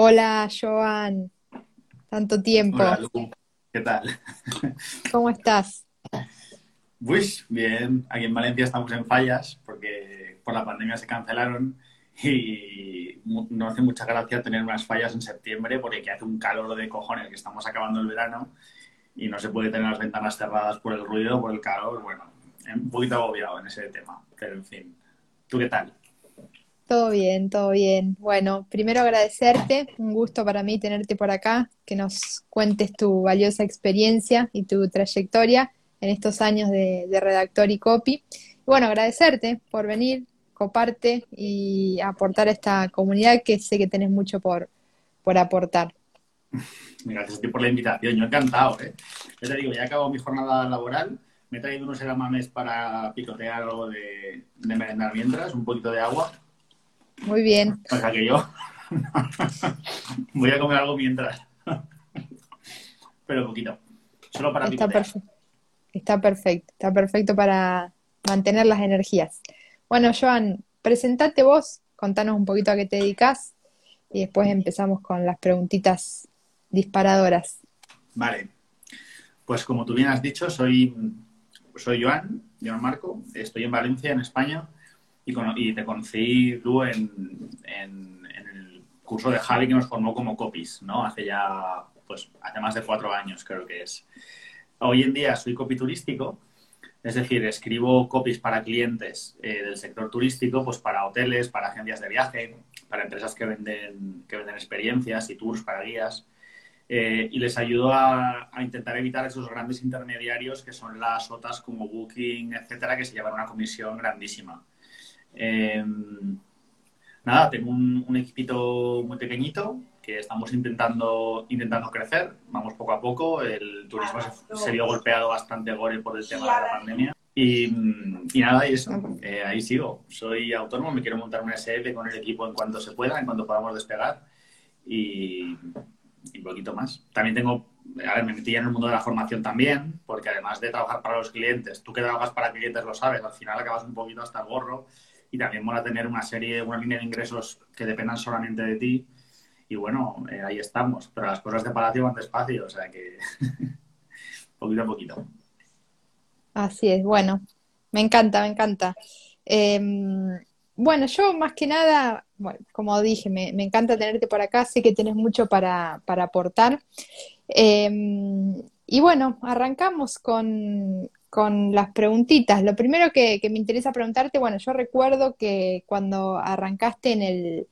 Hola, Joan. Tanto tiempo. Hola, Lu. ¿Qué tal? ¿Cómo estás? Pues bien, aquí en Valencia estamos en fallas porque por la pandemia se cancelaron y no hace mucha gracia tener unas fallas en septiembre porque aquí hace un calor de cojones que estamos acabando el verano y no se puede tener las ventanas cerradas por el ruido, por el calor. Bueno, un poquito agobiado en ese tema, pero en fin. ¿Tú qué tal? Todo bien, todo bien. Bueno, primero agradecerte, un gusto para mí tenerte por acá, que nos cuentes tu valiosa experiencia y tu trayectoria en estos años de, de redactor y copy. Y bueno, agradecerte por venir, coparte y aportar a esta comunidad que sé que tenés mucho por, por aportar. Gracias a ti por la invitación, yo encantado, ¿eh? Ya te digo, ya acabo mi jornada laboral, me he traído unos edamames para picotear algo de, de merendar mientras, un poquito de agua, Muy bien, o sea que yo voy a comer algo mientras, pero poquito, solo para está perfecto. Está perfecto, está perfecto para mantener las energías. Bueno, Joan, presentate vos, contanos un poquito a qué te dedicas y después empezamos con las preguntitas disparadoras. Vale, pues como tú bien has dicho, soy, soy Joan, Joan Marco, estoy en Valencia, en España, y, y te conocí tú en, en- en el curso de Javi que nos formó como copies, ¿no? Hace ya, pues, hace más de cuatro años creo que es. Hoy en día soy copy turístico, es decir, escribo copies para clientes eh, del sector turístico, pues para hoteles, para agencias de viaje, para empresas que venden, que venden experiencias y tours para guías eh, y les ayudo a, a intentar evitar esos grandes intermediarios que son las OTAs como Booking, etcétera, que se llevan una comisión grandísima. Eh, nada, tengo un, un equipito muy pequeñito que estamos intentando, intentando crecer, vamos poco a poco, el turismo se, se vio golpeado bastante gore por el tema de la pandemia. Y, y nada, y eso, eh, ahí sigo. Soy autónomo, me quiero montar una SF con el equipo en cuanto se pueda, en cuanto podamos despegar. Y, y poquito más. También tengo, a ver, me metí en el mundo de la formación también, porque además de trabajar para los clientes, tú que trabajas para clientes lo sabes, al final acabas un poquito hasta el gorro y también mola tener una serie, una línea de ingresos que dependan solamente de ti. Y bueno, eh, ahí estamos, pero las cosas de Palacio van despacio, o sea que poquito a poquito. Así es, bueno, me encanta, me encanta. Em, bueno, yo más que nada, bueno, como dije, me, encanta tenerte por acá, sé que tenés mucho para, para aportar. Em, y bueno, arrancamos con, con las preguntitas. Lo primero que, que me interesa preguntarte, bueno, yo recuerdo que cuando arrancaste en el,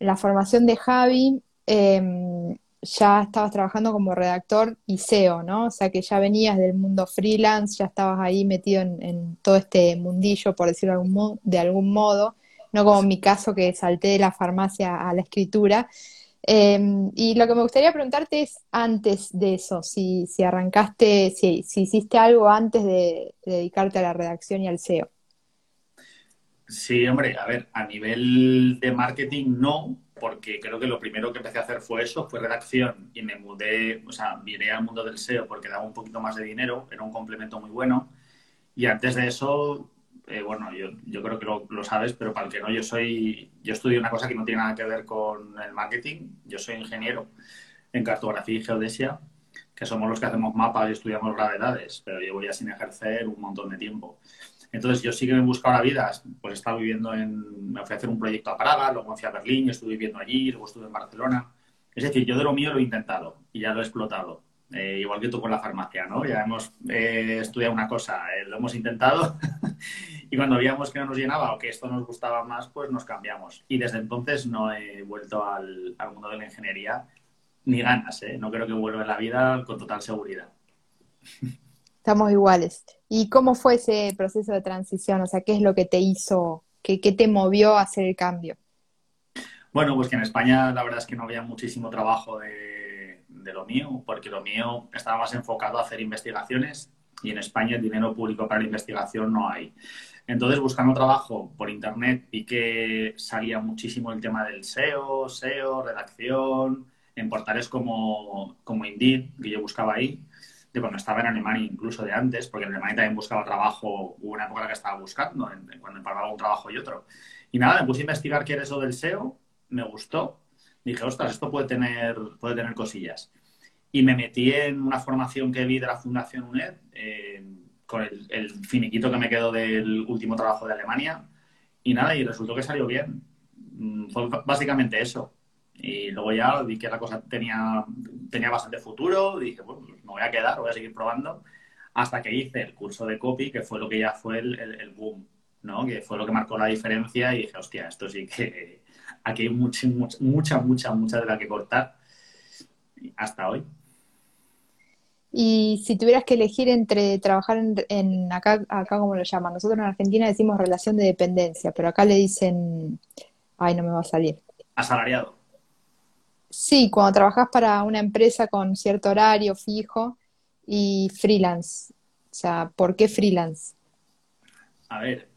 en la formación de Javi, em, ya estabas trabajando como redactor y SEO, ¿no? O sea que ya venías del mundo freelance, ya estabas ahí metido en, en todo este mundillo, por decirlo de algún, mo- de algún modo, no como mi caso que salté de la farmacia a la escritura. Eh, y lo que me gustaría preguntarte es antes de eso, si, si arrancaste, si, si hiciste algo antes de, de dedicarte a la redacción y al SEO. Sí, hombre, a ver, a nivel de marketing no, porque creo que lo primero que empecé a hacer fue eso, fue redacción y me mudé, o sea, vine al mundo del SEO porque daba un poquito más de dinero, era un complemento muy bueno. Y antes de eso, eh, bueno, yo, yo creo que lo, lo sabes, pero para el que no, yo soy, yo estudio una cosa que no tiene nada que ver con el marketing, yo soy ingeniero en cartografía y geodesia, que somos los que hacemos mapas y estudiamos gravedades, pero llevo ya sin ejercer un montón de tiempo. Entonces yo sí que me he buscado la vida, pues he estado viviendo en, me fui a hacer un proyecto a Praga, luego me fui a Berlín, estuve viviendo allí, luego estuve en Barcelona. Es decir, yo de lo mío lo he intentado y ya lo he explotado. Eh, igual que tú con la farmacia, ¿no? Ya hemos eh, estudiado una cosa, eh, lo hemos intentado y cuando veíamos que no nos llenaba o que esto nos gustaba más, pues nos cambiamos. Y desde entonces no he vuelto al, al mundo de la ingeniería ni ganas, ¿eh? No creo que vuelva en la vida con total seguridad. Estamos iguales. ¿Y cómo fue ese proceso de transición? O sea, ¿qué es lo que te hizo, qué, qué te movió a hacer el cambio? Bueno, pues que en España la verdad es que no había muchísimo trabajo de, de lo mío, porque lo mío estaba más enfocado a hacer investigaciones y en España el dinero público para la investigación no hay. Entonces, buscando trabajo por internet, vi que salía muchísimo el tema del SEO, SEO, redacción, en portales como, como Indeed, que yo buscaba ahí, de cuando estaba en Alemania, incluso de antes, porque en Alemania también buscaba trabajo, hubo una época en la que estaba buscando, en- cuando empalmaba un trabajo y otro. Y nada, me puse a investigar qué era eso del SEO, me gustó. dije, ostras, esto puede tener, puede tener cosillas. Y me metí en una formación que vi de la Fundación UNED, eh, con el, finiquito que me quedó del último trabajo de Alemania. Y nada, y resultó que salió bien. Mm, fue básicamente eso. Y luego ya vi que la cosa tenía, tenía bastante futuro. Dije, bueno, pues me voy a quedar, voy a seguir probando. Hasta que hice el curso de copy, que fue lo que ya fue el, el boom, ¿no? Que fue lo que marcó la diferencia. Y dije, hostia, esto sí que aquí hay mucha, mucha, mucha, mucha de la que cortar hasta hoy. Y si tuvieras que elegir entre trabajar en, acá, acá como lo llaman, nosotros en Argentina decimos relación de dependencia, pero acá le dicen, ay, no me va a salir. Asalariado. Sí, cuando trabajas para una empresa con cierto horario fijo y freelance. O sea, ¿por qué freelance? A ver,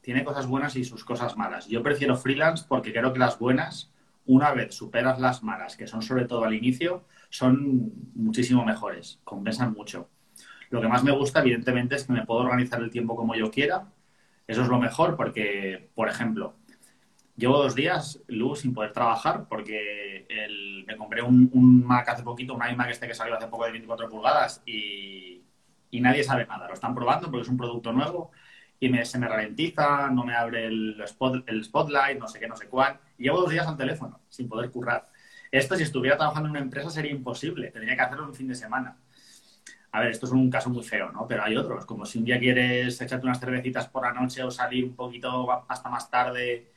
tiene cosas buenas y sus cosas malas. Yo prefiero freelance porque creo que las buenas, una vez superas las malas, que son sobre todo al inicio, son muchísimo mejores, compensan mucho. Lo que más me gusta, evidentemente, es que me puedo organizar el tiempo como yo quiera. Eso es lo mejor porque, por ejemplo, llevo dos días, luz sin poder trabajar porque me compré un, Mac hace poquito, un iMac este que salió hace poco de 24 pulgadas y, y nadie sabe nada. Lo están probando porque es un producto nuevo y se me ralentiza, no me abre el, el spotlight, no sé qué, no sé cuál. Llevo dos días al teléfono sin poder currar. Esto, si estuviera trabajando en una empresa, sería imposible. Tendría que hacerlo un fin de semana. A ver, esto es un caso muy feo, ¿no? Pero hay otros, como si un día quieres echarte unas cervecitas por la noche o salir un poquito hasta más tarde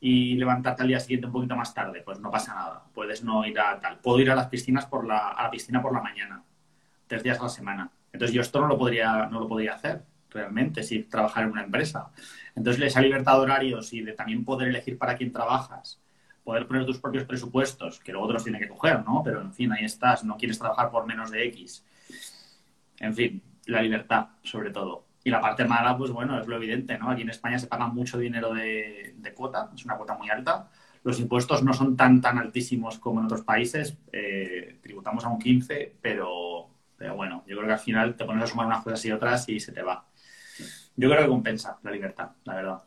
y levantarte al día siguiente un poquito más tarde, pues no pasa nada. Puedes no ir a tal. Puedo ir a las piscinas por la, a la piscina por la mañana, tres días a la semana. Entonces yo esto no lo podría, no lo podría hacer realmente, si trabajar en una empresa. Entonces, esa libertad de horarios y de también poder elegir para quién trabajas, poder poner tus propios presupuestos, que luego otros tiene que coger, ¿no? Pero, en fin, ahí estás, no quieres trabajar por menos de X. En fin, la libertad, sobre todo. Y la parte mala, pues bueno, es lo evidente, ¿no? Aquí en España se paga mucho dinero de, cuota, es una cuota muy alta. Los impuestos no son tan, tan altísimos como en otros países. Eh, tributamos a un 15, pero, pero bueno, yo creo que al final te pones a sumar unas cosas y otras y se te va yo creo que compensa la libertad, la verdad.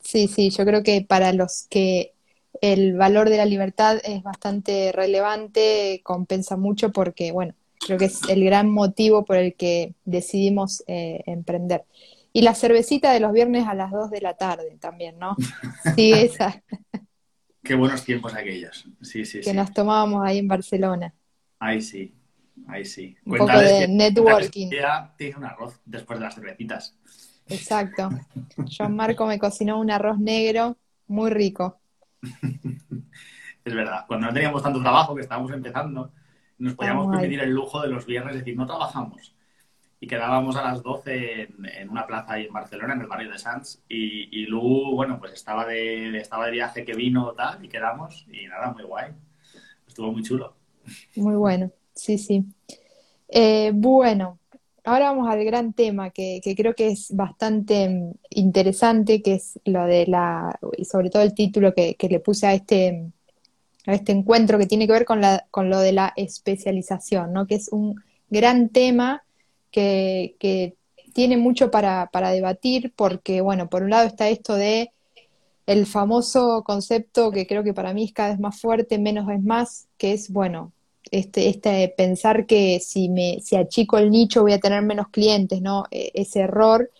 Sí, sí, yo creo que para los que el valor de la libertad es bastante relevante, compensa mucho porque, bueno, creo que es el gran motivo por el que decidimos eh, emprender. Y la cervecita de los viernes a las 2 de la tarde también, ¿no? Sí, esa. Qué buenos tiempos aquellos. Sí, sí, que nos tomábamos ahí en Barcelona. Ahí sí, ahí sí. Un poco de networking. Ya tiene un arroz después de las cervecitas. Exacto. John Marco me cocinó un arroz negro muy rico. Es verdad. Cuando no teníamos tanto trabajo, que estábamos empezando, nos podíamos permitir el lujo de los viernes decir, no trabajamos. Y quedábamos a las 12 en, una plaza ahí en Barcelona, en el barrio de Sanz. Y, y Lu, bueno, pues estaba de, estaba de viaje que vino tal, y quedamos. Y nada, muy guay. Estuvo muy chulo. Muy bueno, sí, sí. Eh, bueno, ahora vamos al gran tema que, creo que es bastante mm, interesante, que es lo de la, y sobre todo el título que, le puse a este, a este encuentro que tiene que ver con, la, con lo de la especialización, ¿no? que es un gran tema que, tiene mucho para, para debatir, porque, bueno, por un lado está esto de el famoso concepto que creo que para mí es cada vez más fuerte, menos es más, que es, bueno, este, este pensar que si me si achico el nicho voy a tener menos clientes, ¿no? E, ese error.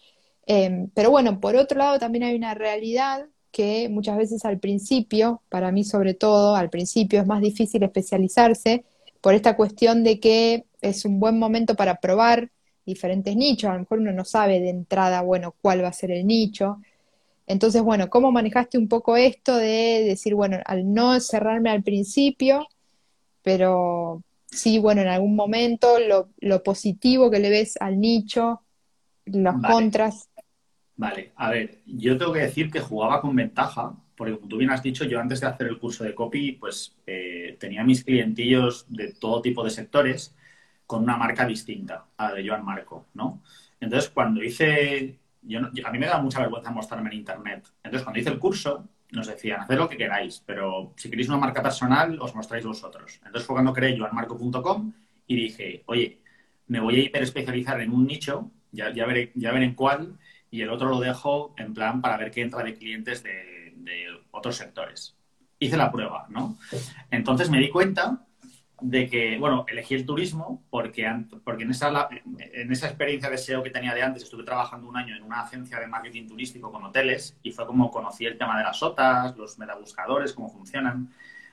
Em, pero bueno, por otro lado también hay una realidad que muchas veces al principio, para mí sobre todo, al principio es más difícil especializarse por esta cuestión de que es un buen momento para probar diferentes nichos. A lo mejor uno no sabe de entrada, bueno, cuál va a ser el nicho. Entonces, bueno, ¿cómo manejaste un poco esto de decir, bueno, al no cerrarme al principio, pero sí, bueno, en algún momento lo, positivo que le ves al nicho, los contras. Vale, a ver, yo tengo que decir que jugaba con ventaja, porque como tú bien has dicho, yo antes de hacer el curso de copy, pues eh, tenía mis clientillos de todo tipo de sectores con una marca distinta a la de Joan Marco, ¿no? Entonces, cuando hice, yo, a mí me da mucha vergüenza mostrarme en Internet. Entonces, cuando hice el curso, nos decían, haced lo que queráis, pero si queréis una marca personal, os mostráis vosotros. Entonces fue cuando creé joanmarco.com y dije, oye, me voy a hiperespecializar en un nicho, ya, ya, veré, ya veré en cuál, y el otro lo dejo en plan para ver qué entra de clientes de, otros sectores. hice la prueba, ¿no? Entonces me di cuenta de que, bueno, elegí el turismo porque, porque en, esa, en esa experiencia de SEO que tenía de antes estuve trabajando un año en una agencia de marketing turístico con hoteles y fue como conocí el tema de las OTAs, los metabuscadores, cómo funcionan.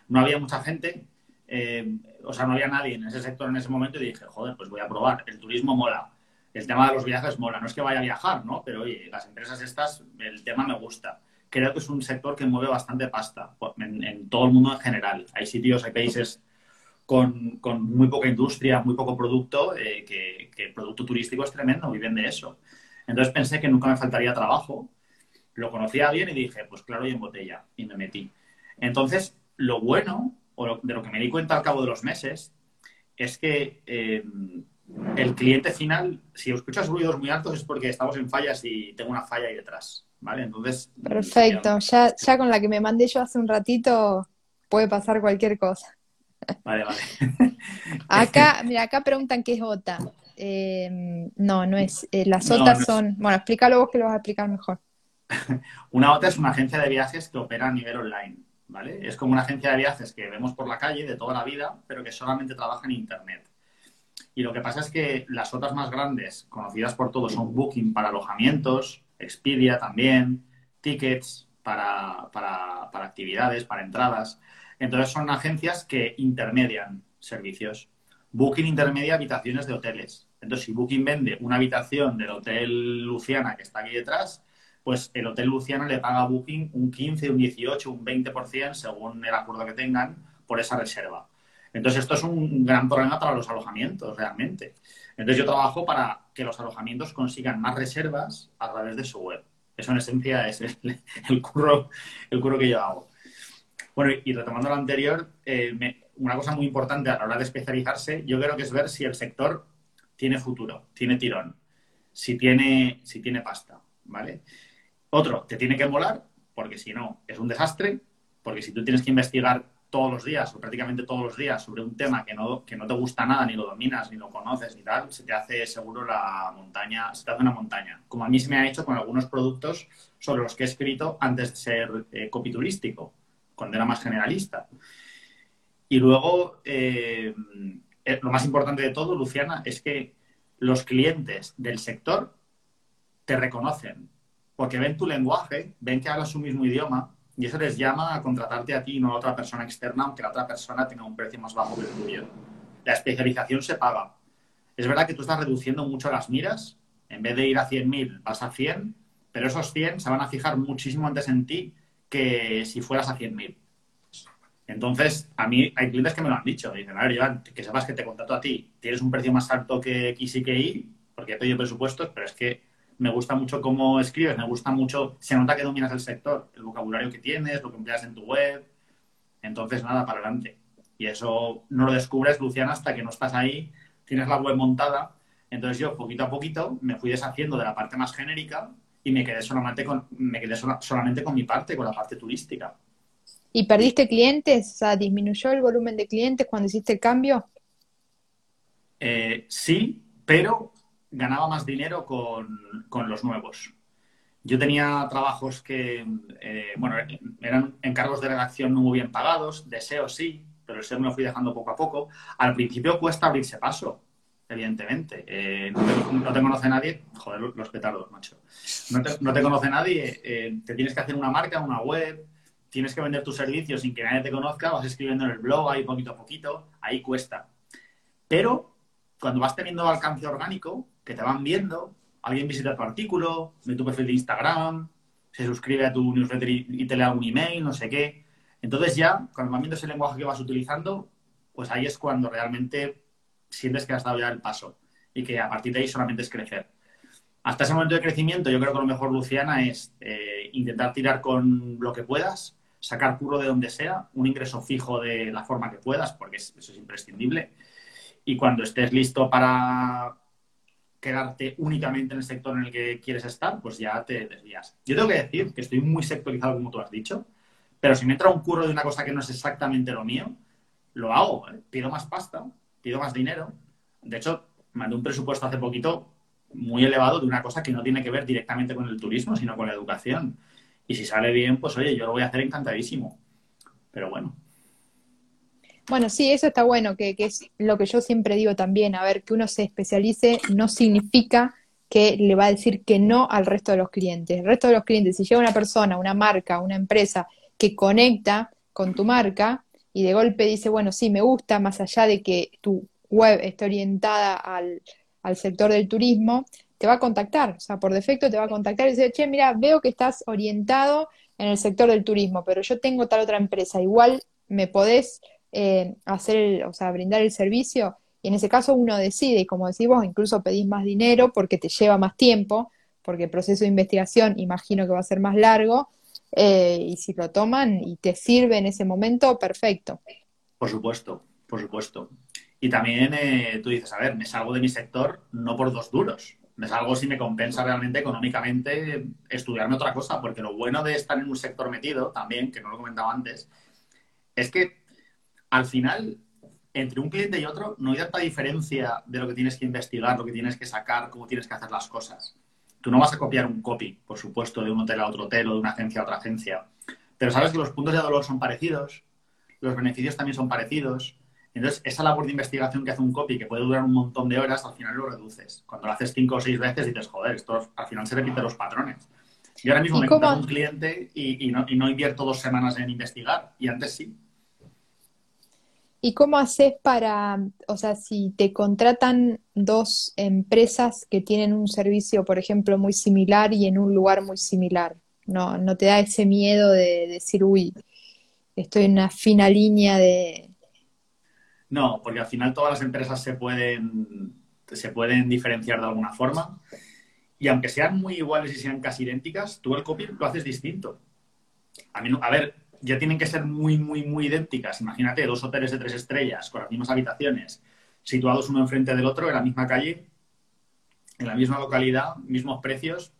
No había mucha gente, eh, o sea, no había nadie en ese sector en ese momento y dije, joder, pues voy a probar, el turismo mola, el tema de los viajes mola, no es que vaya a viajar, ¿no? Pero oye, las empresas estas, el tema me gusta. Creo que es un sector que mueve bastante pasta en todo el mundo en general. Hay sitios, hay países con, muy poca industria, muy poco producto, eh, que, el producto turístico es tremendo, viven de eso. Entonces pensé que nunca me faltaría trabajo, lo conocía bien y dije, pues claro, y en botella, y me metí. Entonces, lo bueno, o de lo que me di cuenta al cabo de los meses, es que eh, el cliente final, si escuchas ruidos muy altos es porque estamos en fallas y tengo una falla ahí detrás, ¿vale? Entonces... Perfecto, ya, ya con la que me mandé yo hace un ratito puede pasar cualquier cosa. Vale, vale. acá, mira, acá preguntan qué es OTA. Eh, no, no es. Eh, las OTA son. Bueno, explícalo vos que lo vas a explicar mejor. una OTA es una agencia de viajes que opera a nivel online, ¿vale? Es como una agencia de viajes que vemos por la calle de toda la vida, pero que solamente trabaja en Internet. Y lo que pasa es que las OTAs más grandes, conocidas por todos, son Booking para alojamientos, Expedia también, Tickets para, para, para actividades, para entradas. Entonces son agencias que intermedian servicios. Booking intermedia habitaciones de hoteles. Entonces, si Booking vende una habitación del Hotel Luciana que está aquí detrás, pues el Hotel Luciana le paga a Booking un 15, un 18, un 20% según el acuerdo que tengan por esa reserva. Entonces, esto es un gran problema para los alojamientos, realmente. Entonces, yo trabajo para que los alojamientos consigan más reservas a través de su web. Eso, en esencia, es el, el curro, el curro que yo hago. Bueno, y retomando lo anterior, eh, una cosa muy importante a la hora de especializarse, yo creo que es ver si el sector tiene futuro, tiene tirón, si tiene, si tiene pasta, ¿vale? Otro, te tiene que molar, porque si no, es un desastre, porque si tú tienes que investigar todos los días o prácticamente todos los días sobre un tema que no, que no te gusta nada, ni lo dominas, ni lo conoces, ni tal, se te hace seguro la montaña, se te hace una montaña. Como a mí se me ha hecho con algunos productos sobre los que he escrito antes de ser eh, copy turístico cuando era más generalista. Y luego, eh, eh, lo más importante de todo, Luciana, es que los clientes del sector te reconocen, porque ven tu lenguaje, ven que hablas su mismo idioma y eso les llama a contratarte a ti y no a otra persona externa, aunque la otra persona tenga un precio más bajo que el tuyo. La especialización se paga. Es verdad que tú estás reduciendo mucho las miras, en vez de ir a 100.000 vas a 100, pero esos 100 se van a fijar muchísimo antes en ti que si fueras a 100.000. Entonces, a mí hay clientes que me lo han dicho. Dicen, a ver, Iván, que sepas que te contrato a ti. Tienes un precio más alto que X y que Y, porque he pedido presupuestos, pero es que me gusta mucho cómo escribes, me gusta mucho, se nota que dominas el sector, el vocabulario que tienes, lo que empleas en tu web. Entonces, nada, para adelante. Y eso no lo descubres, Luciana, hasta que no estás ahí, tienes la web montada. Entonces yo, poquito a poquito, me fui deshaciendo de la parte más genérica y me quedé solamente con, me quedé solamente con mi parte, con la parte turística. ¿Y perdiste clientes? O sea, ¿disminuyó el volumen de clientes cuando hiciste el cambio? Eh, sí, pero ganaba más dinero con, los nuevos. Yo tenía trabajos que, eh, bueno, eran encargos de redacción no muy bien pagados, deseo sí, pero el SEO me lo fui dejando poco a poco. Al principio cuesta abrirse paso evidentemente. Eh, no, te, conoce nadie, joder, los petardos, macho. No te, no te conoce nadie, eh, te tienes que hacer una marca, una web, tienes que vender tus servicios sin que nadie te conozca, vas escribiendo en el blog ahí poquito a poquito, ahí cuesta. Pero cuando vas teniendo alcance orgánico, que te van viendo, alguien visita tu artículo, ve tu perfil de Instagram, se suscribe a tu newsletter y, te lee algún email, no sé qué. Entonces ya, cuando van viendo ese lenguaje que vas utilizando, pues ahí es cuando realmente sientes que has dado ya el paso y que a partir de ahí solamente es crecer. Hasta ese momento de crecimiento, yo creo que lo mejor, Luciana, es eh, intentar tirar con lo que puedas, sacar puro de donde sea, un ingreso fijo de la forma que puedas, porque eso es imprescindible. Y cuando estés listo para quedarte únicamente en el sector en el que quieres estar, pues ya te desvías. Yo tengo que decir que estoy muy sectorizado, como tú has dicho, pero si me entra un curro de una cosa que no es exactamente lo mío, lo hago, ¿eh? pido más pasta, pido más dinero. De hecho, mandé un presupuesto hace poquito muy elevado de una cosa que no tiene que ver directamente con el turismo, sino con la educación. Y si sale bien, pues oye, yo lo voy a hacer encantadísimo. pero bueno. Bueno, sí, eso está bueno, que, que, es lo que yo siempre digo también, a ver, que uno se especialice no significa que le va a decir que no al resto de los clientes. El resto de los clientes, si llega una persona, una marca, una empresa que conecta con tu marca y de golpe dice, bueno, sí, me gusta, más allá de que tu web esté orientada al, al sector del turismo, te va a contactar, o sea, por defecto te va a contactar y decir, che, mira, veo que estás orientado en el sector del turismo, pero yo tengo tal otra empresa, igual me podés eh, hacer, o sea, brindar el servicio, y en ese caso uno decide, y como decís vos, incluso pedís más dinero porque te lleva más tiempo, porque el proceso de investigación imagino que va a ser más largo, eh, y si lo toman y te sirve en ese momento, perfecto. Por supuesto, por supuesto. Y también eh, tú dices, a ver, me salgo de mi sector no por dos duros, me salgo si me compensa realmente económicamente estudiarme otra cosa, porque lo bueno de estar en un sector metido también, que no lo he comentado antes, es que al final, entre un cliente y otro, no hay tanta diferencia de lo que tienes que investigar, lo que tienes que sacar, cómo tienes que hacer las cosas. Tú no vas a copiar un copy, por supuesto, de un hotel a otro hotel o de una agencia a otra agencia, pero sabes que los puntos de dolor son parecidos, los beneficios también son parecidos. Entonces, esa labor de investigación que hace un copy, que puede durar un montón de horas, al final lo reduces. Cuando lo haces cinco o seis veces, dices, joder, esto al final se repiten los patrones. Yo ahora mismo me encuentro un cliente y, no, y no invierto dos semanas en investigar, y antes sí. ¿Y cómo haces para, o sea, si te contratan dos empresas que tienen un servicio, por ejemplo, muy similar y en un lugar muy similar? ¿No, no te da ese miedo de, decir, uy, estoy en una fina línea de... No, porque al final todas las empresas se pueden, se pueden diferenciar de alguna forma. Y aunque sean muy iguales y sean casi idénticas, tú el copy lo haces distinto. A, mí, a ver, ya tienen que ser muy, muy, muy idénticas. Imagínate, dos hoteles de tres estrellas con las mismas habitaciones, situados uno enfrente del otro en la misma calle, en la misma localidad, mismos precios.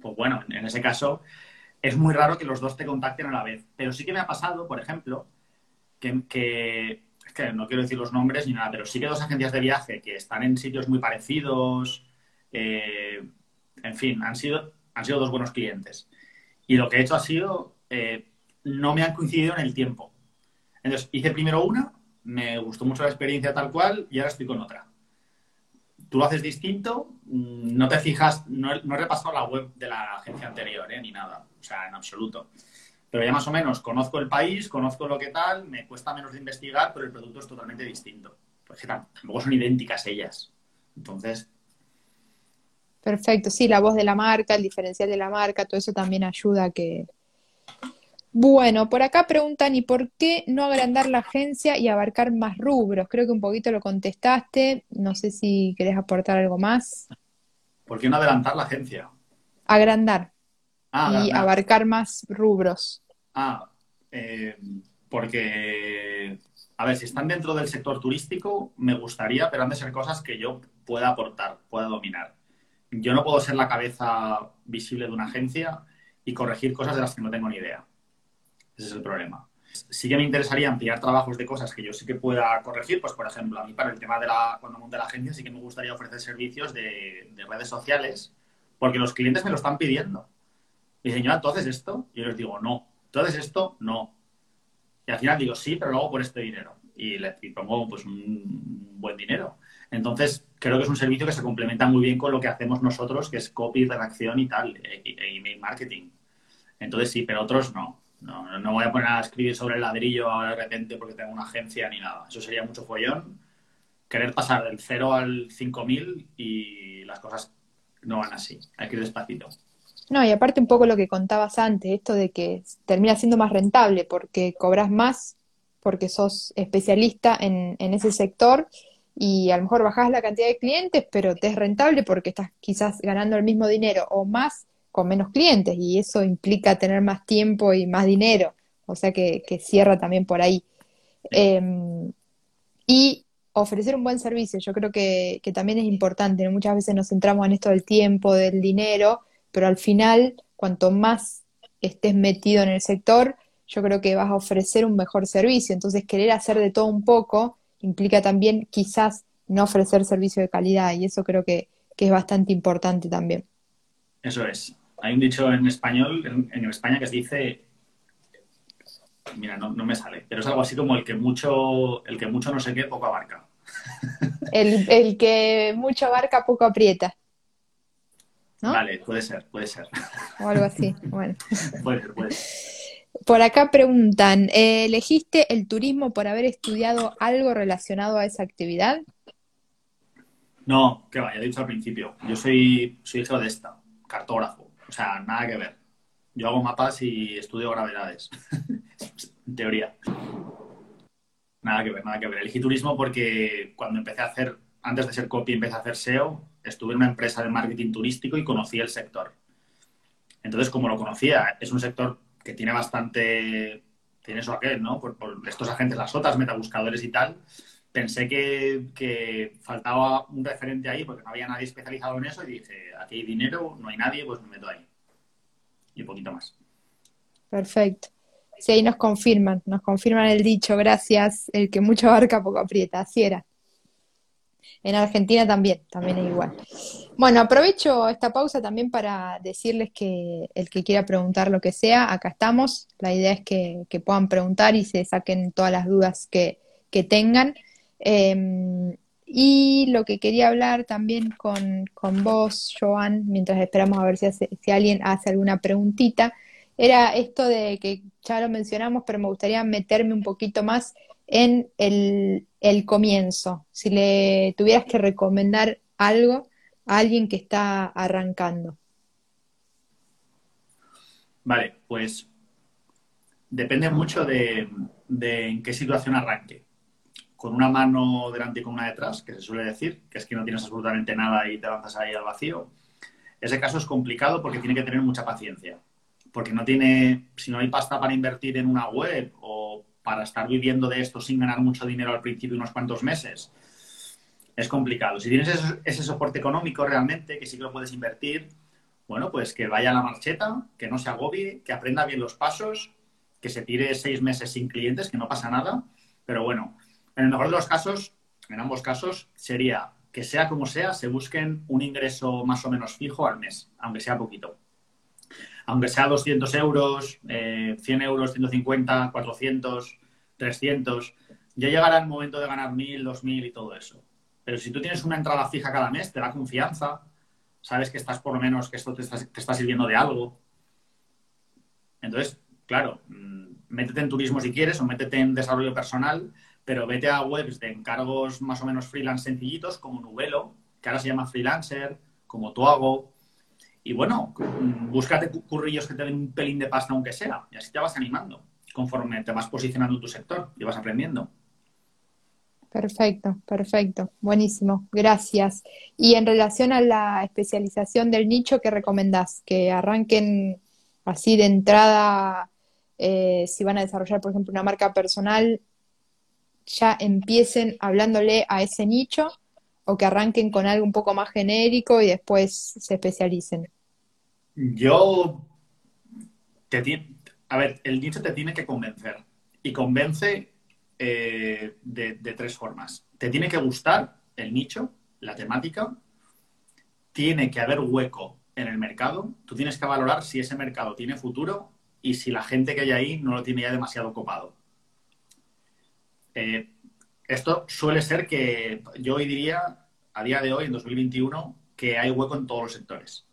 Pues bueno, en ese caso es muy raro que los dos te contacten a la vez. Pero sí que me ha pasado, por ejemplo, que, es que no quiero decir los nombres ni nada, pero sí que dos agencias de viaje que están en sitios muy parecidos, eh, en fin, han sido, han sido dos buenos clientes. Y lo que he hecho ha sido eh, no me han coincidido en el tiempo. Entonces, hice primero una, me gustó mucho la experiencia tal cual y ahora estoy con otra. Tú lo haces distinto, mm, no te fijas, no he, repasado la web de la agencia anterior, ¿eh? ni nada, o sea, en absoluto. Pero ya más o menos conozco el país, conozco lo que tal, me cuesta menos de investigar, pero el producto es totalmente distinto. Porque tampoco son idénticas ellas. Entonces. Perfecto, sí, la voz de la marca, el diferencial de la marca, todo eso también ayuda a que, bueno, por acá preguntan, ¿y por qué no agrandar la agencia y abarcar más rubros? Creo que un poquito lo contestaste, no sé si querés aportar algo más. ¿Por qué no adelantar la agencia? Agrandar ah, y abarcar más rubros. Ah, eh, porque, a ver, si están dentro del sector turístico, me gustaría, pero han de ser cosas que yo pueda aportar, pueda dominar. Yo no puedo ser la cabeza visible de una agencia y corregir cosas de las que no tengo ni idea. Ese es el problema. Sí que me interesaría ampliar trabajos de cosas que yo sí que pueda corregir, pues por ejemplo, a mí para el tema de la, cuando monte la agencia sí que me gustaría ofrecer servicios de, redes sociales, porque los clientes me lo están pidiendo. Y dicen, yo, entonces esto, y yo les digo, no. Entonces esto, no. Y al final digo, sí, pero lo hago por este dinero. Y le pongo pues un buen dinero. Entonces, creo que es un servicio que se complementa muy bien con lo que hacemos nosotros, que es copy, redacción y tal, e, e email marketing. Entonces sí, pero otros no. No, no voy a poner a escribir sobre el ladrillo ahora de repente porque tengo una agencia ni nada. Eso sería mucho follón. Querer pasar del 0 al 5000 y las cosas no van así. Hay que ir despacito. No, y aparte un poco lo que contabas antes, esto de que termina siendo más rentable porque cobras más porque sos especialista en, en ese sector y a lo mejor bajás la cantidad de clientes, pero te es rentable porque estás quizás ganando el mismo dinero o más menos clientes y eso implica tener más tiempo y más dinero, o sea que, cierra también por ahí. Em, y ofrecer un buen servicio, yo creo que, también es importante, muchas veces nos centramos en esto del tiempo, del dinero, pero al final, cuanto más estés metido en el sector, yo creo que vas a ofrecer un mejor servicio, entonces querer hacer de todo un poco implica también quizás no ofrecer servicio de calidad y eso creo que es bastante importante también. Eso es. Hay un dicho en español, en, España, que se dice Mira, no, me sale, pero es algo así como el que mucho, el que mucho no sé qué, poco abarca. El, que mucho abarca, poco aprieta. Vale, puede ser, puede ser. O algo así, bueno. puede ser, puede ser. Por acá preguntan, ¿elegiste el turismo por haber estudiado algo relacionado a esa actividad? No, que vaya, he dicho al principio. Yo soy, soy esta, cartógrafo. O sea, nada que ver. Yo hago mapas y estudio gravedades. en teoría. Nada que ver, nada que ver. Elegí turismo porque cuando empecé a hacer, antes de ser copy, empecé a hacer SEO, estuve en una empresa de marketing turístico y conocí el sector. Entonces, como lo conocía, es un sector que tiene bastante, tiene eso aquel, ¿no? Por, estos agentes, las otras, metabuscadores y tal. Pensé que, faltaba un referente ahí porque no había nadie especializado en eso y dije, aquí hay dinero, no hay nadie, pues me meto ahí. Y un poquito más. Perfecto. Sí, ahí nos confirman, nos confirman el dicho, gracias, el que mucho abarca poco aprieta, así era. En Argentina también, también es igual. Bueno, aprovecho esta pausa también para decirles que el que quiera preguntar lo que sea, acá estamos. La idea es que, puedan preguntar y se saquen todas las dudas que, tengan. Em, y lo que quería hablar también con, vos, Joan, mientras esperamos a ver si, si alguien hace alguna preguntita, era esto de que ya lo mencionamos, pero me gustaría meterme un poquito más en el, el comienzo. Si le tuvieras que recomendar algo a alguien que está arrancando. Vale, pues depende mucho de, en qué situación arranque. Con una mano delante y con una detrás, que se suele decir, que es que no tienes absolutamente nada y te lanzas ahí al vacío. Ese caso es complicado porque tiene que tener mucha paciencia. Porque no tiene, si no hay pasta para invertir en una web o para estar viviendo de esto sin ganar mucho dinero al principio unos cuantos meses, es complicado. Si tienes ese, soporte económico realmente, que sí que lo puedes invertir, bueno, pues que vaya a la marcheta, que no se agobie, que aprenda bien los pasos, que se tire seis meses sin clientes, que no pasa nada. Pero bueno, en el mejor de los casos, en ambos casos, sería que sea como sea, se busquen un ingreso más o menos fijo al mes, aunque sea poquito. Aunque sea 200 euros, 100 eh, euros, 150, 400, 300, ya llegará el momento de ganar 1000, 2000 y todo eso. Pero si tú tienes una entrada fija cada mes, te da confianza, sabes que estás por lo menos, que esto te está, sirviendo de algo. Entonces, claro, mm, métete en turismo si quieres o métete en desarrollo personal, pero vete a webs de encargos más o menos freelance sencillitos como Nubelo, que ahora se llama Freelancer, como Tuago. Y bueno, búscate currillos que te den un pelín de pasta aunque sea, y así te vas animando conforme te vas posicionando en tu sector y vas aprendiendo. Perfecto, perfecto, buenísimo, gracias. Y en relación a la especialización del nicho, ¿qué recomendás? Que arranquen así de entrada, eh, si van a desarrollar, por ejemplo, una marca personal, ya empiecen hablándole a ese nicho o que arranquen con algo un poco más genérico y después se especialicen. Yo, te, a ver, el nicho te tiene que convencer y convence eh, de, tres formas. Te tiene que gustar el nicho, la temática, tiene que haber hueco en el mercado, tú tienes que valorar si ese mercado tiene futuro y si la gente que hay ahí no lo tiene ya demasiado copado. Eh, esto suele ser que yo hoy diría, a día de hoy, en 2021, que hay hueco en todos los sectores.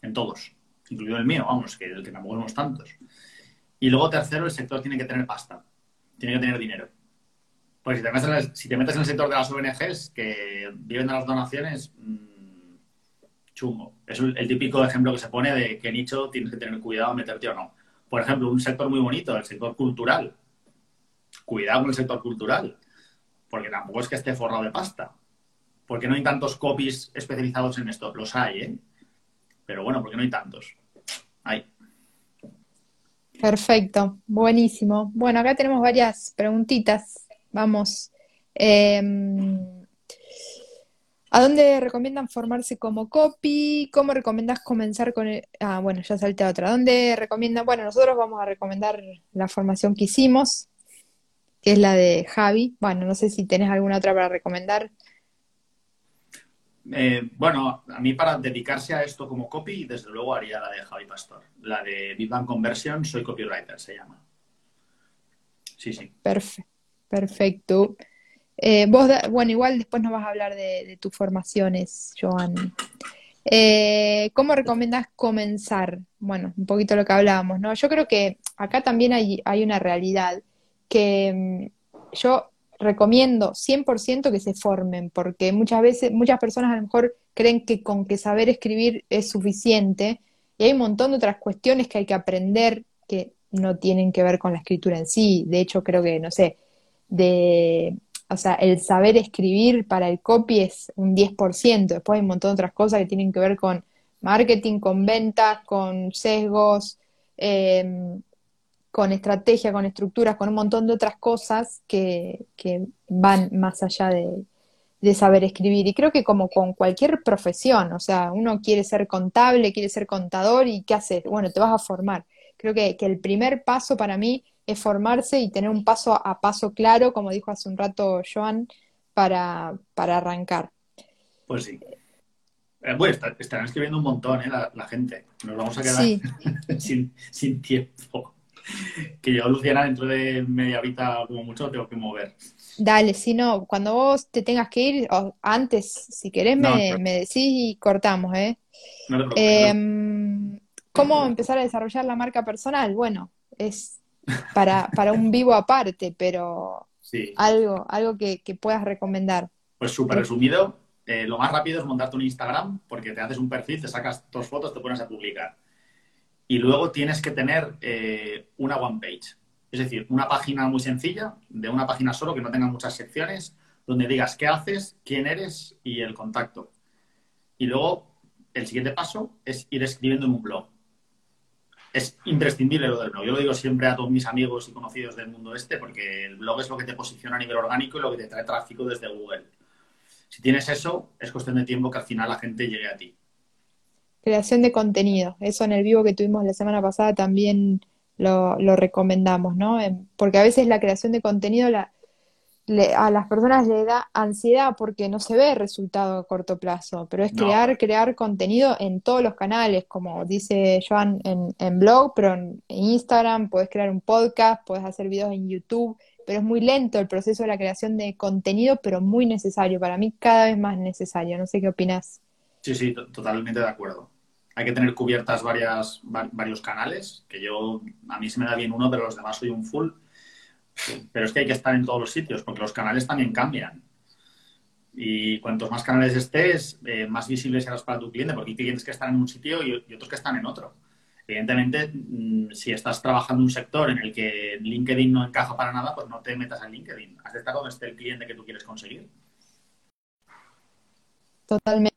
En todos. Incluido el mío, vamos, que que tampoco somos tantos. Y luego, tercero, el sector tiene que tener pasta. Tiene que tener dinero. Pues si te, metes en el, si te metes en el sector de las ONGs que viven de las donaciones, mm, chungo. Es el, típico ejemplo que se pone de qué nicho tienes que tener cuidado meterte o no. Por ejemplo, un sector muy bonito, el sector cultural. Cuidado con el sector cultural, porque tampoco es que esté forrado de pasta. Porque no hay tantos copies especializados en esto. Los hay, ¿eh? Pero bueno, porque no hay tantos. Hay. Perfecto, buenísimo. Bueno, acá tenemos varias preguntitas Vamos. Em, ¿A dónde recomiendan formarse como copy? ¿Cómo recomiendas comenzar con el... Ah, bueno, ya salté a otra. ¿Dónde recomiendan? Bueno, nosotros vamos a recomendar la formación que hicimos, que es la de Javi. Bueno, no sé si tenés alguna otra para recomendar. Eh, bueno, a mí para dedicarse a esto como copy, desde luego haría la de Javi Pastor. La de Big Bang Conversion, soy copywriter, se llama. Sí, sí. perfecto. Eh, vos, bueno, igual después nos vas a hablar de, tus formaciones, Joan. Eh, ¿cómo recomendás comenzar? Bueno, un poquito lo que hablábamos, ¿no? Yo creo que acá también hay, hay una realidad que mm, yo recomiendo 100% que se formen, porque muchas veces, muchas personas a lo mejor creen que con que saber escribir es suficiente y hay un montón de otras cuestiones que hay que aprender que no tienen que ver con la escritura en sí. De hecho, creo que, no sé, de, o sea, el saber escribir para el copy es un 10%. Después hay un montón de otras cosas que tienen que ver con marketing, con ventas, con sesgos, eh, con estrategia, con estructuras, con un montón de otras cosas que, van más allá de, saber escribir. Y creo que como con cualquier profesión, o sea, uno quiere ser contable, quiere ser contador y ¿qué haces? Bueno, te vas a formar. Creo que, el primer paso para mí es formarse y tener un paso a paso claro, como dijo hace un rato Joan, para, arrancar. Pues sí. Eh, bueno, estarán escribiendo un montón, ¿eh? La, gente. Nos vamos a quedar sin, sin tiempo que yo, Luciana, dentro de media horita como mucho tengo que mover. Dale, si no, cuando vos te tengas que ir, o antes, si querés, me, decís y cortamos, ¿eh? No te em, ¿Cómo empezar a desarrollar la marca personal? Bueno, es para, para un vivo aparte, pero algo, algo que, puedas recomendar. Pues súper resumido, eh, lo más rápido es montarte un Instagram, porque te haces un perfil, te sacas dos fotos, te pones a publicar y luego tienes que tener eh, una one page. Es decir, una página muy sencilla, de una página solo que no tenga muchas secciones, donde digas qué haces, quién eres y el contacto. Y luego el siguiente paso es ir escribiendo en un blog. Es imprescindible lo del blog. Yo lo digo siempre a todos mis amigos y conocidos del mundo este, porque el blog es lo que te posiciona a nivel orgánico y lo que te trae tráfico desde Google. Si tienes eso, es cuestión de tiempo que al final la gente llegue a ti. Creación de contenido. Eso en el vivo que tuvimos la semana pasada también lo, recomendamos, ¿no? Porque a veces la creación de contenido la, a las personas le da ansiedad porque no se ve resultado a corto plazo, pero es crear, crear contenido en todos los canales, como dice Joan en, en blog, pero en, Instagram, puedes crear un podcast, puedes hacer videos en YouTube, pero es muy lento el proceso de la creación de contenido, pero muy necesario, para mí cada vez más necesario. No sé qué opinas. Sí, sí, totalmente de acuerdo hay que tener cubiertas varias, varios canales, que yo, a mí se me da bien uno, pero los demás soy un full. Pero es que hay que estar en todos los sitios, porque los canales también cambian. Y cuantos más canales estés, eh, más visible serás para tu cliente, porque hay clientes que están en un sitio y, otros que están en otro. Evidentemente, mm, si estás trabajando un sector en el que LinkedIn no encaja para nada, pues no te metas en LinkedIn. De estar donde esté el cliente que tú quieres conseguir. Totalmente.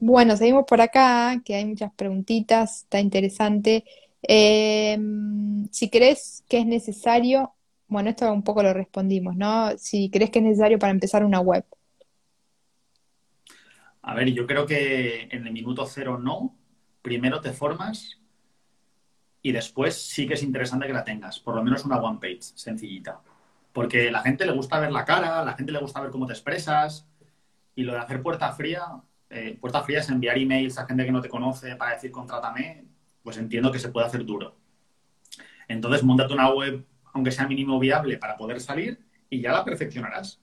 Bueno, seguimos por acá, que hay muchas preguntitas, está interesante. Em, si crees que es necesario, bueno, esto un poco lo respondimos, ¿no? Si crees que es necesario para empezar una web. A ver, yo creo que en el minuto cero no. Primero te formas y después sí que es interesante que la tengas, por lo menos una one page, sencillita. Porque la gente le gusta ver la cara, la gente le gusta ver cómo te expresas y lo de hacer puerta fría, eh, puerta fría es enviar emails a gente que no te conoce para decir contrátame, pues entiendo que se puede hacer duro. Entonces, montate una web, aunque sea mínimo viable, para poder salir y ya la perfeccionarás.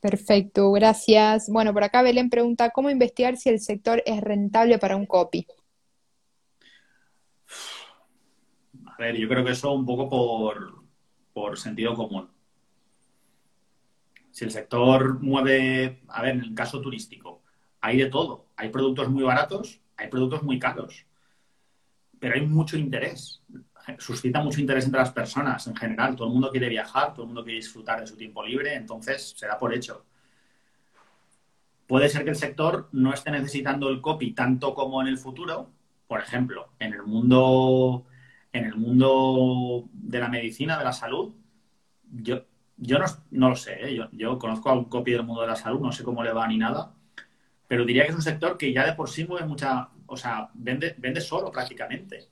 Perfecto, gracias. Bueno, por acá Belén pregunta, ¿cómo investigar si el sector es rentable para un copy? A ver, yo creo que eso un poco por, por sentido común. Si el sector mueve, a ver, en el caso turístico, hay de todo. Hay productos muy baratos, hay productos muy caros. Pero hay mucho interés. Suscita mucho interés entre las personas en general. Todo el mundo quiere viajar, todo el mundo quiere disfrutar de su tiempo libre, entonces se da por hecho. Puede ser que el sector no esté necesitando el copy tanto como en el futuro. Por ejemplo, en el mundo, en el mundo de la medicina, de la salud, yo, yo no, lo sé, ¿eh? yo, conozco a un copy del mundo de la salud, no sé cómo le va ni nada, pero diría que es un sector que ya de por sí mueve mucha, o sea, vende, vende solo prácticamente.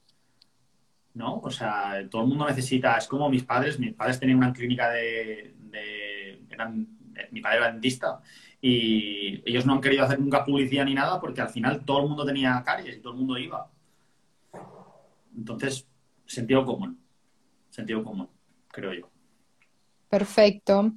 ¿No? O sea, todo el mundo necesita, es como mis padres, mis padres tenían una clínica de, eran, mi padre era dentista y ellos no han querido hacer nunca publicidad ni nada porque al final todo el mundo tenía caries y todo el mundo iba. Entonces, sentido común. sentido común, creo yo. Perfecto.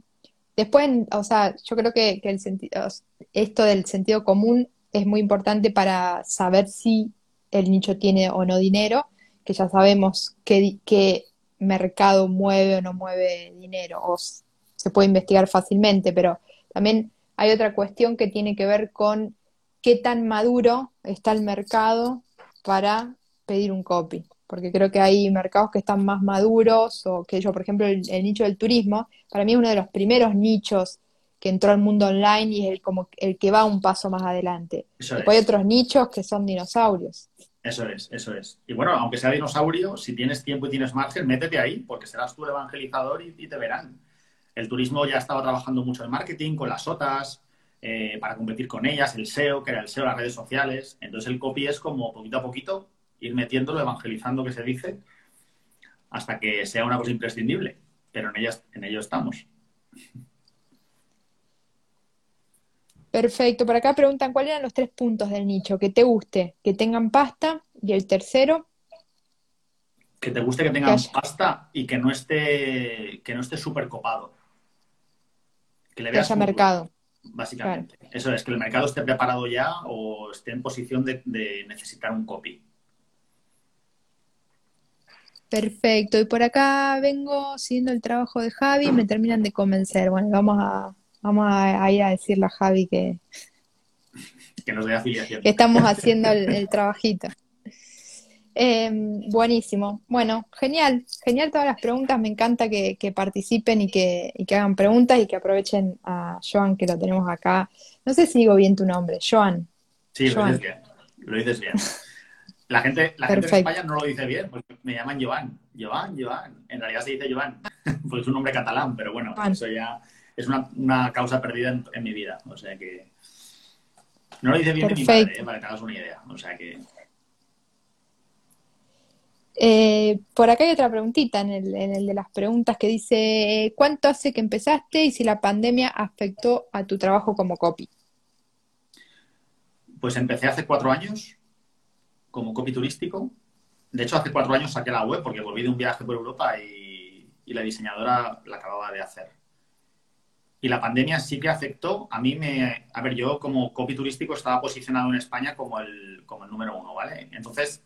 Después, o sea, yo creo que, el sentido, esto del sentido común es muy importante para saber si el nicho tiene o no dinero, que ya sabemos qué, qué mercado mueve o no mueve dinero, o se puede investigar fácilmente, pero también hay otra cuestión que tiene que ver con qué tan maduro está el mercado para pedir un copy porque creo que hay mercados que están más maduros, o que yo, por ejemplo, el, nicho del turismo, para mí es uno de los primeros nichos que entró al mundo online y es el, como el que va un paso más adelante. Después hay otros nichos que son dinosaurios. Eso es, eso es. Y bueno, aunque sea dinosaurio, si tienes tiempo y tienes margen, métete ahí, porque serás tú el evangelizador y, te verán. El turismo ya estaba trabajando mucho en marketing, con las OTAs, eh, para competir con ellas, el SEO, que era el SEO, las redes sociales. Entonces el copy es como poquito a poquito ir metiéndolo, evangelizando que se dice, hasta que sea una cosa imprescindible. Pero en, ellas, en ello estamos. Perfecto. Por acá preguntan cuáles eran los tres puntos del nicho. Que te guste, que tengan pasta. Y el tercero. Que te guste que tengan pasta y que no esté, que no esté súper copado. Que le veas haya mercado. Básicamente. Eso es, que el mercado esté preparado ya o esté en posición de necesitar un copy. Perfecto. Y por acá vengo siguiendo el trabajo de Javi, me terminan de convencer. Bueno, vamos a, vamos a, ir a decirle a Javi que, que nos dé afiliación. Que estamos haciendo el, trabajito. Em, buenísimo. Bueno, genial, genial todas las preguntas. Me encanta que, participen y que, y que, hagan preguntas y que aprovechen a Joan, que lo tenemos acá. No sé si digo bien tu nombre, Joan. Sí, lo dices bien. Lo dices bien. La gente, la gente en España no lo dice bien, porque me llaman Joan. Joan, Joan. En realidad se dice Joan, porque es un nombre catalán, pero bueno, eso ya es una, causa perdida en, mi vida. O sea que. No lo dice bien mi padre, eh, para que te hagas una idea. O sea que. Eh, por acá hay otra preguntita en el, en el de las preguntas que dice, ¿cuánto hace que empezaste y si la pandemia afectó a tu trabajo como copy? Pues empecé hace cuatro años como copy turístico. De hecho, hace cuatro años saqué la web porque volví de un viaje por Europa y, la diseñadora la acababa de hacer. Y la pandemia sí que afectó. A mí me. A ver, yo como copy turístico estaba posicionado en España como el, como el número uno, ¿vale? Entonces,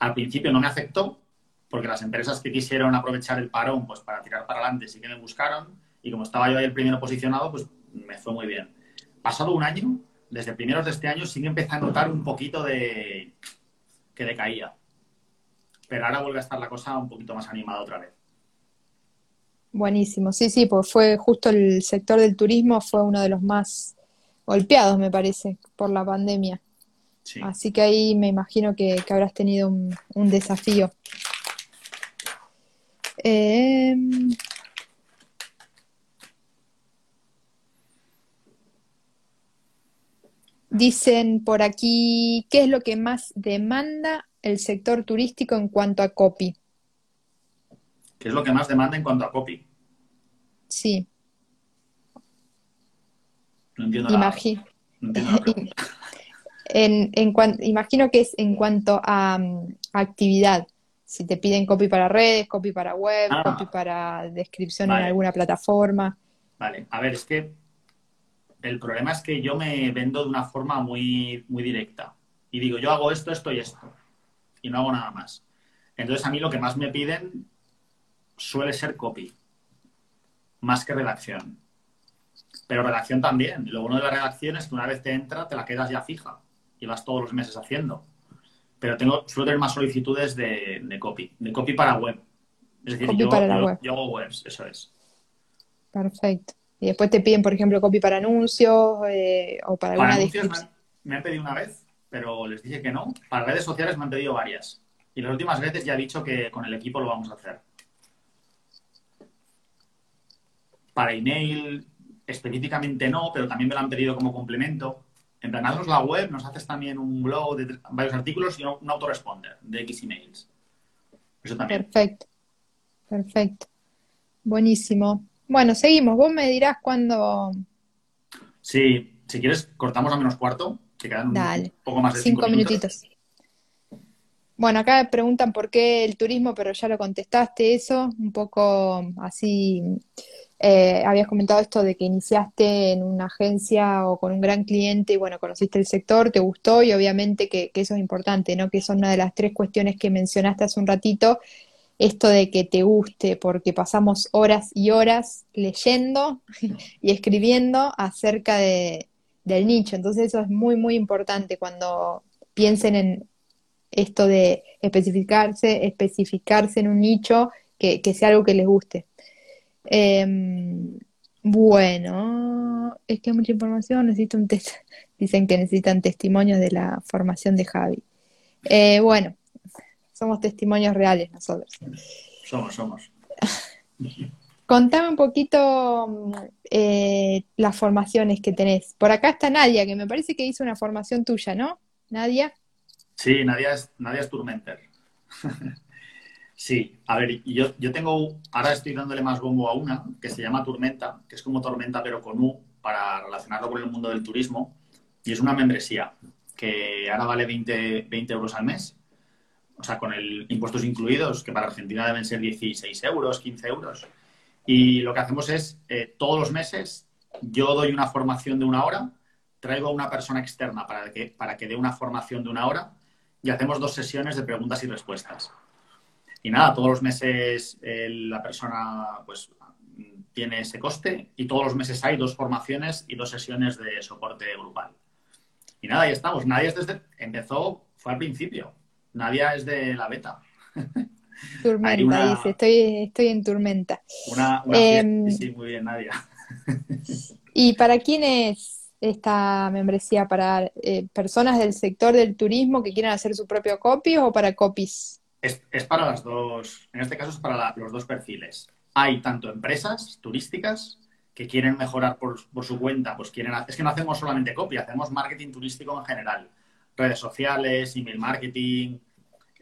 al principio no me afectó porque las empresas que quisieron aprovechar el parón pues para tirar para adelante sí que me buscaron y como estaba yo ahí el primero posicionado, pues me fue muy bien. Pasado un año, desde primeros de este año, sí que empecé a notar un poquito de, que decaía. Pero ahora vuelve a estar la cosa un poquito más animada otra vez. Buenísimo, sí, sí, pues fue justo el sector del turismo fue uno de los más golpeados, me parece, por la pandemia. Así que ahí me imagino que, habrás tenido un, desafío. Em, Dicen por aquí, ¿qué es lo que más demanda el sector turístico en cuanto a copy? ¿Qué es lo que más demanda en cuanto a copy? Sí. No entiendo nada. en, imagino que es en cuanto a mm, actividad. Si te piden copy para redes, copy para web, ah. copy para descripción en alguna plataforma. Vale, a ver, es que el problema es que yo me vendo de una forma muy, muy directa. Y digo, yo hago esto, esto y esto. Y no hago nada más. Entonces a mí lo que más me piden suele ser copy. Más que redacción. Pero redacción también. Lo bueno de la redacción es que una vez te entra, te la quedas ya fija. Y vas todos los meses haciendo. Pero tengo, suelo tener más solicitudes de, copy. De copy para web. Es decir, yo, yo hago webs, eso es. Perfecto. Y después te piden, por ejemplo, copy para anuncios eh, o para, alguna descripción. Me han, pedido una vez, pero les dije que no. Para redes sociales me han pedido varias. Y las últimas veces ya he dicho que con el equipo lo vamos a hacer. Para email, específicamente no, pero también me lo han pedido como complemento. En plan, haznos la web, nos haces también un blog de varios artículos y un autoresponder de X emails. Eso también. Perfecto. Perfecto. Buenísimo. Bueno, seguimos. Vos me dirás cuándo. Sí, si quieres, cortamos a menos cuarto, que quedan un poco más de cinco, minutitos. bueno, acá preguntan por qué el turismo, pero ya lo contestaste eso, un poco así. Eh, habías comentado esto de que iniciaste en una agencia o con un gran cliente y bueno, conociste el sector, te gustó y obviamente que, que eso es importante, ¿no? Que son una de las tres cuestiones que mencionaste hace un ratito, esto de que te guste, porque pasamos horas y horas leyendo y escribiendo acerca de, del nicho. Entonces eso es muy, muy importante cuando piensen en esto de especificarse, especificarse en un nicho que, sea algo que les guste. Em, bueno, es que hay mucha información, necesito un test. Dicen que necesitan testimonios de la formación de Javi. Eh, bueno, somos testimonios reales nosotros. Somos, somos. Contame un poquito eh, las formaciones que tenés. Por acá está Nadia, que me parece que hizo una formación tuya, ¿no? Nadia. Sí, Nadia es, Nadia es Turmenter. sí, a ver, yo, yo tengo, ahora estoy dándole más bombo a una que se llama Turmenta, que es como Tormenta pero con U, para relacionarlo con el mundo del turismo. Y es una membresía que ahora vale 20, 20 euros al mes o sea, con el impuestos incluidos, que para Argentina deben ser 16 euros, 15 euros. Y lo que hacemos es, eh, todos los meses, yo doy una formación de una hora, traigo a una persona externa para que, para que dé una formación de una hora y hacemos dos sesiones de preguntas y respuestas. Y nada, todos los meses eh, la persona pues tiene ese coste y todos los meses hay dos formaciones y dos sesiones de soporte grupal. Y nada, ahí estamos. Nadie desde empezó, fue al principio. Nadie es de la beta. Turmenta, dice, estoy, estoy en Turmenta. Una, em, sí, muy bien, Nadia. ¿Y para quién es esta membresía? ¿Para eh, personas del sector del turismo que quieran hacer su propio copy o para copies? Es, para las dos, en este caso es para los dos perfiles. Hay tanto empresas turísticas que quieren mejorar por, su cuenta, pues quieren, es que no hacemos solamente copy, hacemos marketing turístico en general, redes sociales, email marketing,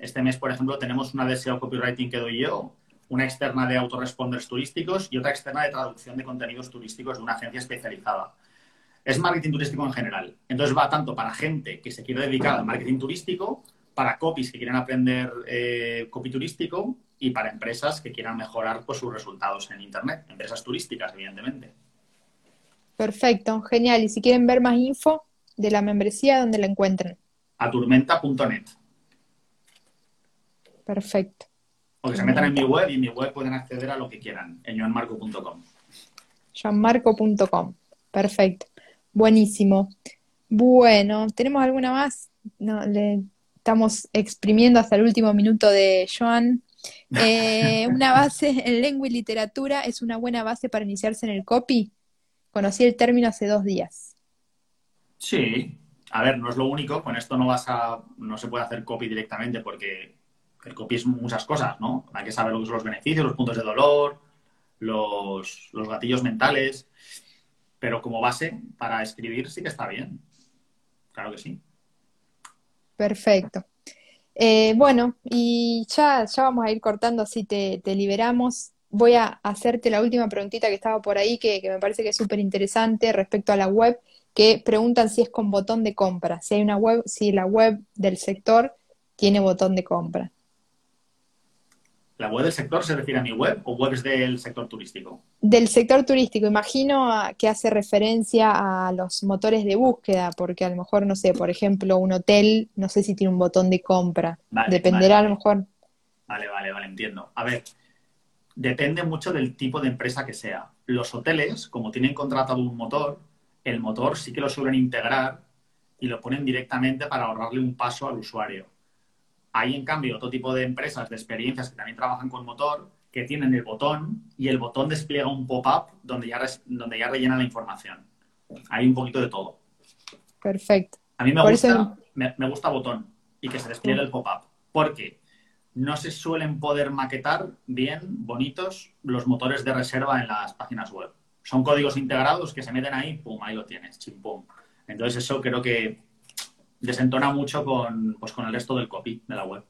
este mes, por ejemplo, tenemos una de SEO Copywriting que doy yo, una externa de autoresponders turísticos y otra externa de traducción de contenidos turísticos de una agencia especializada. Es marketing turístico en general. Entonces va tanto para gente que se quiere dedicar al marketing turístico, para copies que quieren aprender eh, copy turístico y para empresas que quieran mejorar pues, sus resultados en Internet, empresas turísticas, evidentemente. Perfecto, genial. Y si quieren ver más info de la membresía, ¿dónde la encuentran? A turmenta.net. Perfecto. O que se metan en mi web y en mi web pueden acceder a lo que quieran, en joanmarco.com. joanmarco.com. Perfecto. Buenísimo. Bueno, ¿tenemos alguna más? No, le estamos exprimiendo hasta el último minuto de Joan. Eh, una base en lengua y literatura es una buena base para iniciarse en el copy. Conocí el término hace dos días. Sí, a ver, no es lo único. Con esto no vas a, no se puede hacer copy directamente porque el copy es muchas cosas, ¿no? Hay que saber lo que son los beneficios, los puntos de dolor, los, gatillos mentales, pero como base para escribir sí que está bien. Claro que sí. Perfecto. Eh, bueno, y ya, ya vamos a ir cortando, así te, te, liberamos. Voy a hacerte la última preguntita que estaba por ahí, que, que me parece que es súper interesante respecto a la web, que preguntan si es con botón de compra, si hay una web, si la web del sector tiene botón de compra. ¿La web del sector se refiere a mi web o webs del sector turístico? Del sector turístico. Imagino que hace referencia a los motores de búsqueda, porque a lo mejor, no sé, por ejemplo, un hotel, no sé si tiene un botón de compra. Dependerá a lo mejor. Vale, vale, vale, entiendo. A ver, depende mucho del tipo de empresa que sea. Los hoteles, como tienen contratado un motor, el motor sí que lo suelen integrar y lo ponen directamente para ahorrarle un paso al usuario. Hay, en cambio, otro tipo de empresas, de experiencias que también trabajan con motor, que tienen el botón y el botón despliega un pop-up donde ya, donde ya rellena la información. Hay un poquito de todo. Perfecto. A mí me, gusta, me, gusta botón y que se despliegue el pop-up. Porque no se suelen poder maquetar bien, bonitos, los motores de reserva en las páginas web. Son códigos integrados que se meten ahí, pum, ahí lo tienes, chimpum. Entonces eso creo que desentona mucho con, pues, con el resto del copy de la web.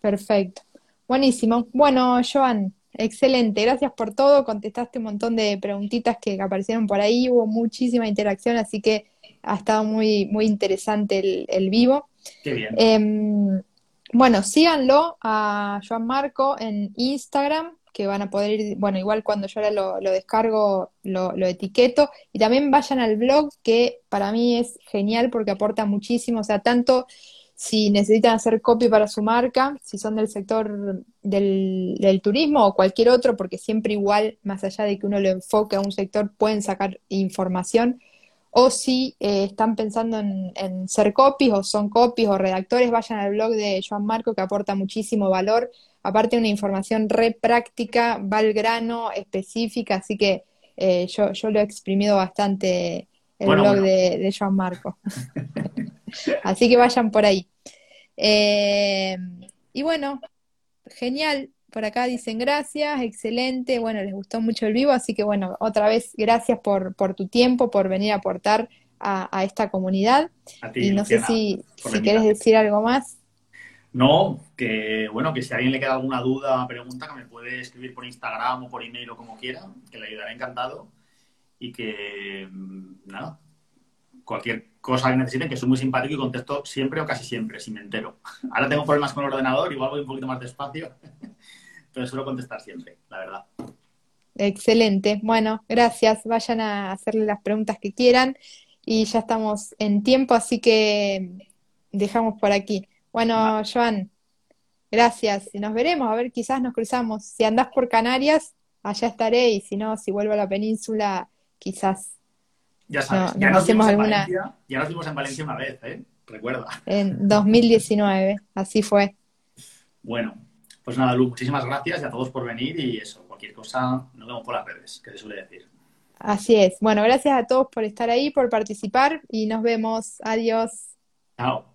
Perfecto. Buenísimo. Bueno, Joan, excelente. Gracias por todo. Contestaste un montón de preguntitas que aparecieron por ahí. Hubo muchísima interacción, así que ha estado muy, muy interesante el, el vivo. Qué bien. Em, bueno, síganlo a Joan Marco en Instagram, que van a poder ir, bueno, igual cuando yo ahora lo, descargo, lo, etiqueto, y también vayan al blog, que para mí es genial porque aporta muchísimo, o sea, tanto si necesitan hacer copy para su marca, si son del sector del, turismo o cualquier otro, porque siempre igual, más allá de que uno lo enfoque a un sector, pueden sacar información, o si eh, están pensando en, en, ser copies o son copies o redactores, vayan al blog de Joan Marco que aporta muchísimo valor, aparte una información re práctica, va al grano, específica, así que eh, yo, yo lo he exprimido bastante el Bueno, blog bueno. de, de Joan Marco. Así que vayan por ahí. Eh, y bueno, genial. Por acá dicen gracias, excelente. Bueno, les gustó mucho el vivo, así que bueno, otra vez gracias por, por tu tiempo, por venir a aportar a, a esta comunidad. A ti, Y no sé si, quieres decir algo más. No, que bueno, que si a alguien le queda alguna duda o pregunta, que me puede escribir por Instagram o por email o como quiera, que le ayudaré encantado. Y que, mm, nada, cualquier cosa que necesiten, que soy muy simpático y contesto siempre o casi siempre, si me entero. Ahora tengo problemas con el ordenador, igual voy un poquito más despacio, pero suelo contestar siempre, la verdad. Excelente. Bueno, gracias. Vayan a hacerle las preguntas que quieran y ya estamos en tiempo, así que dejamos por aquí. Bueno. Joan, gracias. Y nos veremos, a ver, quizás nos cruzamos. Si andás por Canarias, allá estaré y si no, si vuelvo a la península, quizás Ya sabes, No, ya nos vimos alguna- Valencia, ya nos vimos en Valencia una vez, ¿eh? Recuerda. en 2019. Así fue. Bueno, pues nada, Lu, muchísimas gracias y a todos por venir y eso, cualquier cosa, nos vemos por las redes, que se suele decir. Así es. Bueno, gracias a todos por estar ahí, por participar y nos vemos. Adiós. Chao.